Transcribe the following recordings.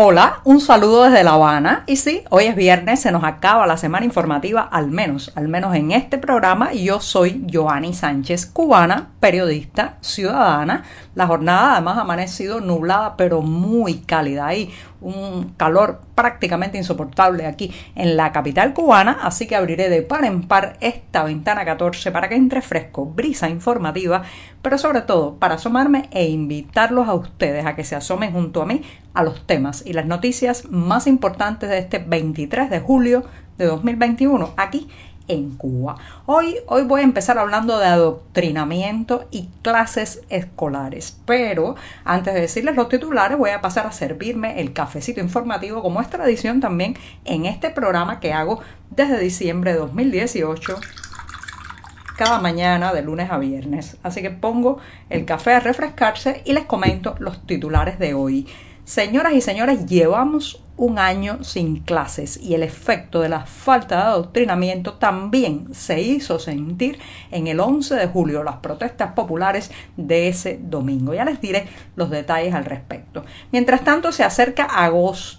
Hola, un saludo desde La Habana. Y sí, hoy es viernes, se nos acaba la semana informativa, al menos, al menos en este programa. Yo soy Joanny Sánchez, cubana, periodista, ciudadana. La jornada además ha amanecido nublada, pero muy cálida. y un calor prácticamente insoportable aquí en la capital cubana, así que abriré de par en par esta ventana 14 para que entre fresco, brisa informativa, pero sobre todo para asomarme e invitarlos a ustedes a que se asomen junto a mí a los temas y las noticias más importantes de este 23 de julio de 2021 aquí en Cuba. Hoy, hoy voy a empezar hablando de adoctrinamiento y clases escolares, pero antes de decirles los titulares voy a pasar a servirme el cafecito informativo como es tradición también en este programa que hago desde diciembre de 2018 cada mañana de lunes a viernes. Así que pongo el café a refrescarse y les comento los titulares de hoy. Señoras y señores, llevamos un año sin clases y el efecto de la falta de adoctrinamiento también se hizo sentir en el 11 de julio, las protestas populares de ese domingo. Ya les diré los detalles al respecto. Mientras tanto, se acerca agosto,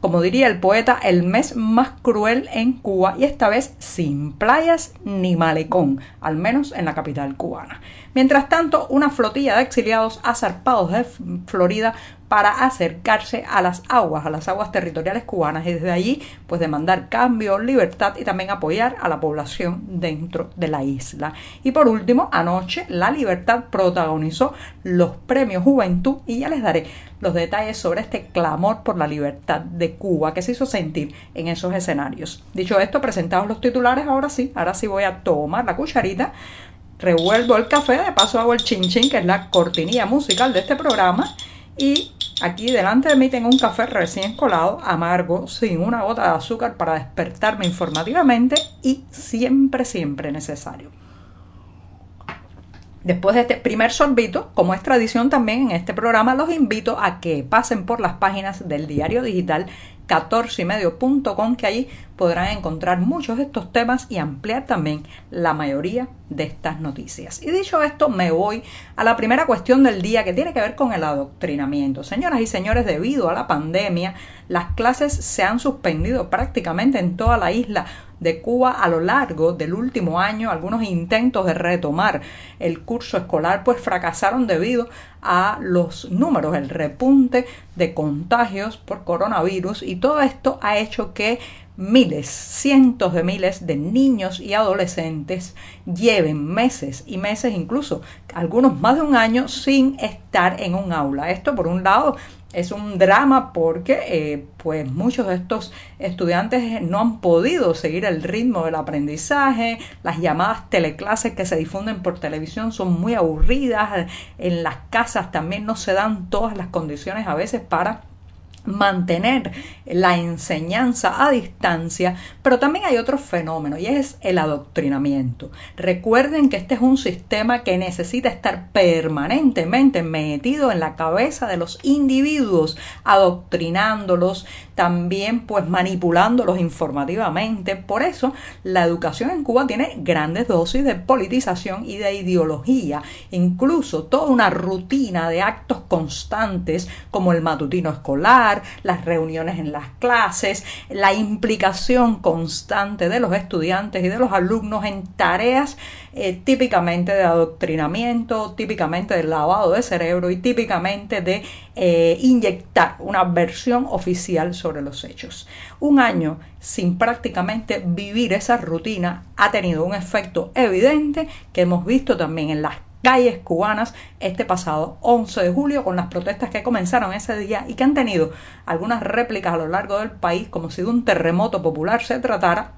como diría el poeta, el mes más cruel en Cuba y esta vez sin playas ni malecón, al menos en la capital cubana. Mientras tanto, una flotilla de exiliados ha zarpado de Florida para acercarse a las aguas, a las aguas territoriales cubanas y desde allí pues demandar cambio, libertad y también apoyar a la población dentro de la isla. Y por último, anoche La Libertad protagonizó los premios Juventud y ya les daré los detalles sobre este clamor por la libertad de Cuba que se hizo sentir en esos escenarios. Dicho esto, presentados los titulares, ahora sí, ahora sí voy a tomar la cucharita revuelvo el café, de paso hago el chin chin, que es la cortinilla musical de este programa, y aquí delante de mí tengo un café recién colado, amargo, sin una gota de azúcar para despertarme informativamente y siempre, siempre necesario. Después de este primer sorbito, como es tradición también en este programa, los invito a que pasen por las páginas del diario digital 14ymedio.com que ahí podrán encontrar muchos de estos temas y ampliar también la mayoría de estas noticias. Y dicho esto, me voy a la primera cuestión del día que tiene que ver con el adoctrinamiento. Señoras y señores, debido a la pandemia, las clases se han suspendido prácticamente en toda la isla de Cuba a lo largo del último año. Algunos intentos de retomar el curso escolar pues fracasaron debido a los números, el repunte de contagios por coronavirus y todo esto ha hecho que miles, cientos de miles de niños y adolescentes lleven meses y meses, incluso algunos más de un año, sin estar en un aula. Esto por un lado es un drama porque eh, pues muchos de estos estudiantes no han podido seguir el ritmo del aprendizaje, las llamadas teleclases que se difunden por televisión son muy aburridas, en las casas también no se dan todas las condiciones a veces para mantener la enseñanza a distancia, pero también hay otro fenómeno y es el adoctrinamiento. Recuerden que este es un sistema que necesita estar permanentemente metido en la cabeza de los individuos, adoctrinándolos, también pues manipulándolos informativamente. Por eso la educación en Cuba tiene grandes dosis de politización y de ideología, incluso toda una rutina de actos constantes como el matutino escolar, las reuniones en las clases, la implicación constante de los estudiantes y de los alumnos en tareas eh, típicamente de adoctrinamiento, típicamente de lavado de cerebro y típicamente de eh, inyectar una versión oficial sobre los hechos. Un año sin prácticamente vivir esa rutina ha tenido un efecto evidente que hemos visto también en las calles cubanas este pasado 11 de julio con las protestas que comenzaron ese día y que han tenido algunas réplicas a lo largo del país como si de un terremoto popular se tratara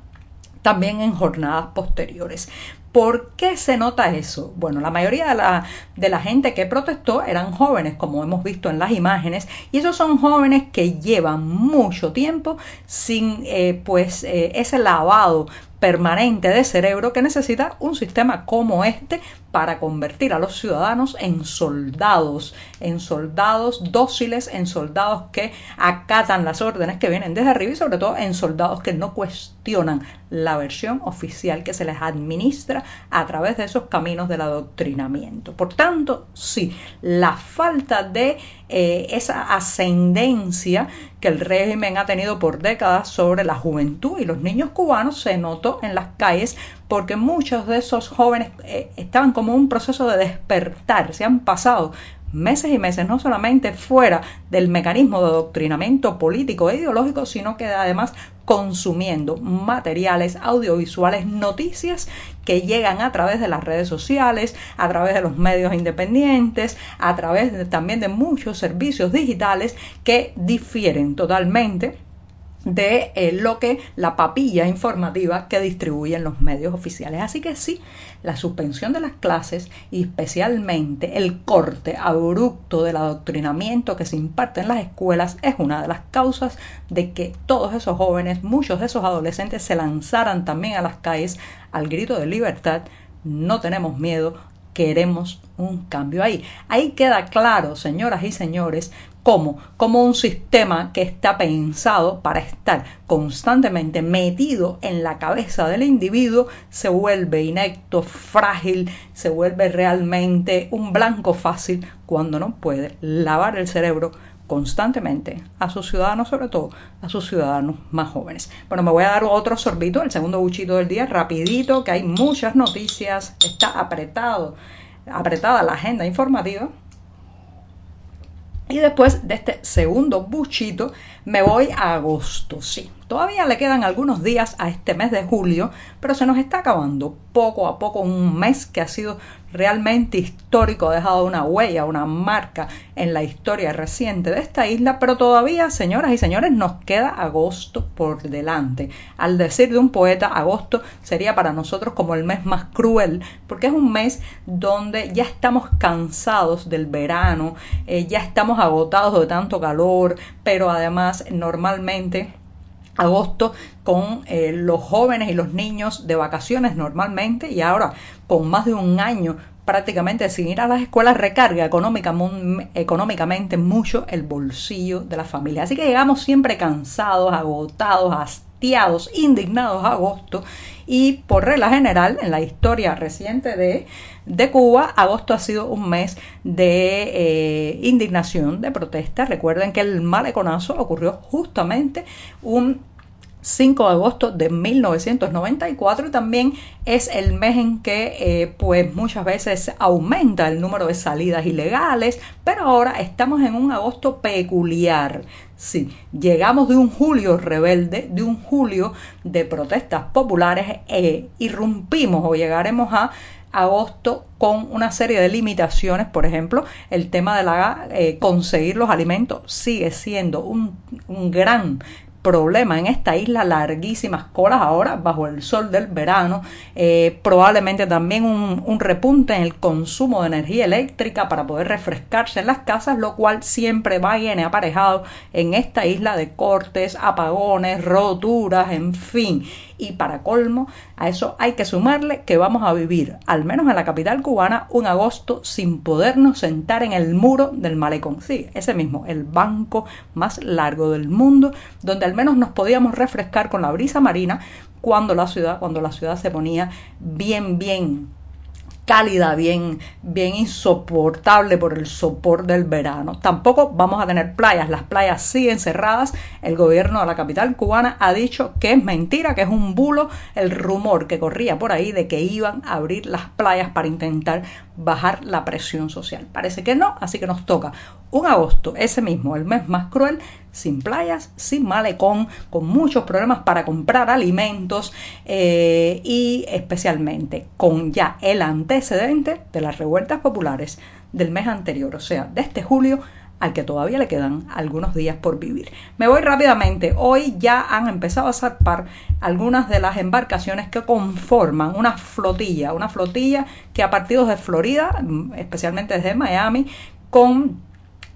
también en jornadas posteriores. ¿Por qué se nota eso? Bueno, la mayoría de la, de la, gente que protestó eran jóvenes, como hemos visto en las imágenes, y esos son jóvenes que llevan mucho tiempo sin eh, pues eh, ese lavado permanente de cerebro que necesita un sistema como este para convertir a los ciudadanos en soldados, en soldados dóciles, en soldados que acatan las órdenes que vienen desde arriba y sobre todo en soldados que no cuestionan la versión oficial que se les administra a través de esos caminos del adoctrinamiento. Por tanto, sí, la falta de eh, esa ascendencia que el régimen ha tenido por décadas sobre la juventud y los niños cubanos se notó en las calles porque muchos de esos jóvenes eh, estaban como un proceso de despertar, se han pasado meses y meses, no solamente fuera del mecanismo de adoctrinamiento político e ideológico, sino que además consumiendo materiales audiovisuales, noticias que llegan a través de las redes sociales, a través de los medios independientes, a través también de muchos servicios digitales que difieren totalmente de eh, lo que la papilla informativa que distribuyen los medios oficiales. Así que sí, la suspensión de las clases y especialmente el corte abrupto del adoctrinamiento que se imparte en las escuelas es una de las causas de que todos esos jóvenes, muchos de esos adolescentes se lanzaran también a las calles al grito de libertad. No tenemos miedo, queremos un cambio ahí. Ahí queda claro, señoras y señores, ¿Cómo? Como un sistema que está pensado para estar constantemente metido en la cabeza del individuo se vuelve inecto, frágil, se vuelve realmente un blanco fácil cuando no puede lavar el cerebro constantemente a sus ciudadanos, sobre todo a sus ciudadanos más jóvenes. Bueno, me voy a dar otro sorbito, el segundo buchito del día, rapidito, que hay muchas noticias, está apretado, apretada la agenda informativa. Y después de este segundo buchito me voy a agosto, sí. Todavía le quedan algunos días a este mes de julio, pero se nos está acabando poco a poco un mes que ha sido realmente histórico, ha dejado una huella, una marca en la historia reciente de esta isla, pero todavía, señoras y señores, nos queda agosto por delante. Al decir de un poeta, agosto sería para nosotros como el mes más cruel, porque es un mes donde ya estamos cansados del verano, eh, ya estamos agotados de tanto calor, pero además normalmente agosto con eh, los jóvenes y los niños de vacaciones normalmente y ahora con más de un año prácticamente sin ir a las escuelas recarga económicamente mucho el bolsillo de la familia. Así que llegamos siempre cansados, agotados, indignados agosto y por regla general en la historia reciente de, de Cuba, agosto ha sido un mes de eh, indignación, de protesta. Recuerden que el maleconazo ocurrió justamente un 5 de agosto de 1994 y también es el mes en que eh, pues muchas veces aumenta el número de salidas ilegales, pero ahora estamos en un agosto peculiar. Sí, llegamos de un julio rebelde, de un julio de protestas populares, e irrumpimos o llegaremos a agosto con una serie de limitaciones, por ejemplo, el tema de la eh, conseguir los alimentos sigue siendo un, un gran problema en esta isla, larguísimas colas ahora bajo el sol del verano, eh, probablemente también un, un, repunte en el consumo de energía eléctrica para poder refrescarse en las casas, lo cual siempre va viene aparejado en esta isla de cortes, apagones, roturas, en fin. Y para colmo, a eso hay que sumarle que vamos a vivir, al menos en la capital cubana, un agosto sin podernos sentar en el muro del malecón. Sí, ese mismo, el banco más largo del mundo, donde al menos nos podíamos refrescar con la brisa marina cuando la ciudad, cuando la ciudad se ponía bien, bien cálida, bien, bien insoportable por el sopor del verano. Tampoco vamos a tener playas, las playas siguen cerradas. El gobierno de la capital cubana ha dicho que es mentira, que es un bulo el rumor que corría por ahí de que iban a abrir las playas para intentar bajar la presión social. Parece que no, así que nos toca un agosto, ese mismo, el mes más cruel, sin playas, sin malecón, con muchos problemas para comprar alimentos eh, y especialmente con ya el antecedente de las revueltas populares del mes anterior, o sea, de este julio al que todavía le quedan algunos días por vivir. Me voy rápidamente. Hoy ya han empezado a zarpar algunas de las embarcaciones que conforman una flotilla, una flotilla que a partidos de Florida, especialmente desde Miami, con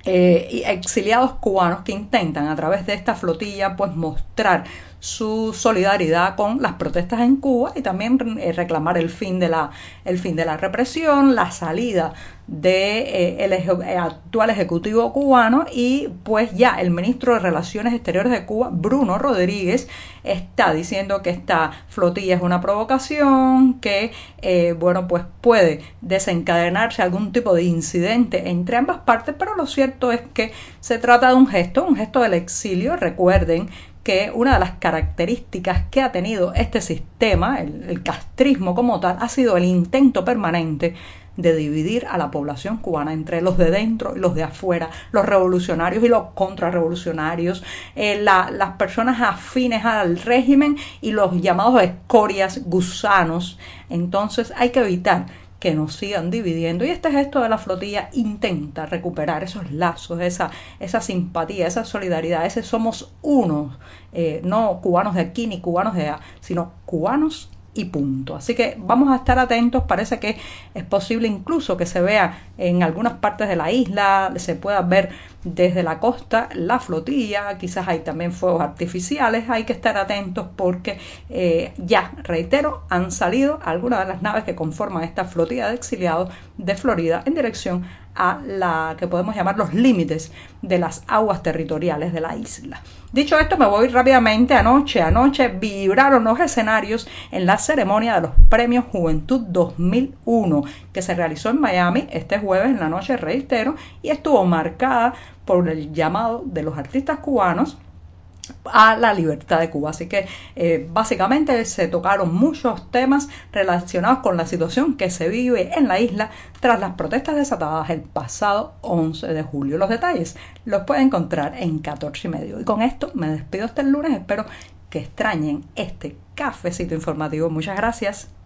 eh, exiliados cubanos que intentan a través de esta flotilla pues mostrar su solidaridad con las protestas en Cuba y también eh, reclamar el fin de la, el fin de la represión, la salida de eh, eh, actual ejecutivo cubano y pues ya el ministro de Relaciones Exteriores de Cuba, Bruno Rodríguez, está diciendo que esta flotilla es una provocación, que bueno pues puede desencadenarse algún tipo de incidente entre ambas partes, pero lo cierto es que se trata de un gesto, un gesto del exilio, recuerden que una de las características que ha tenido este sistema, el, castrismo como tal, ha sido el intento permanente de dividir a la población cubana entre los de dentro y los de afuera, los revolucionarios y los contrarrevolucionarios, eh, las personas afines al régimen y los llamados escorias gusanos. Entonces hay que evitar que nos sigan dividiendo. Y este gesto de la flotilla intenta recuperar esos lazos, esa, esa simpatía, esa solidaridad, ese somos unos, eh, no cubanos de aquí ni cubanos de allá, sino cubanos y punto. Así que vamos a estar atentos. Parece que es posible incluso que se vea en algunas partes de la isla, se pueda ver desde la costa la flotilla, quizás hay también fuegos artificiales, hay que estar atentos porque eh, ya, reitero, han salido algunas de las naves que conforman esta flotilla de exiliados de Florida en dirección a la que podemos llamar los límites de las aguas territoriales de la isla. Dicho esto, me voy rápidamente. Anoche, anoche vibraron los escenarios en la ceremonia de los Premios Juventud 2001 que se realizó en Miami este jueves en la noche, reitero, y estuvo marcada por el llamado de los artistas cubanos a la libertad de Cuba. Así que eh, básicamente se tocaron muchos temas relacionados con la situación que se vive en la isla tras las protestas desatadas el pasado 11 de julio. Los detalles los pueden encontrar en 14 y medio. Y con esto me despido el lunes. Espero que extrañen este cafecito informativo. Muchas gracias.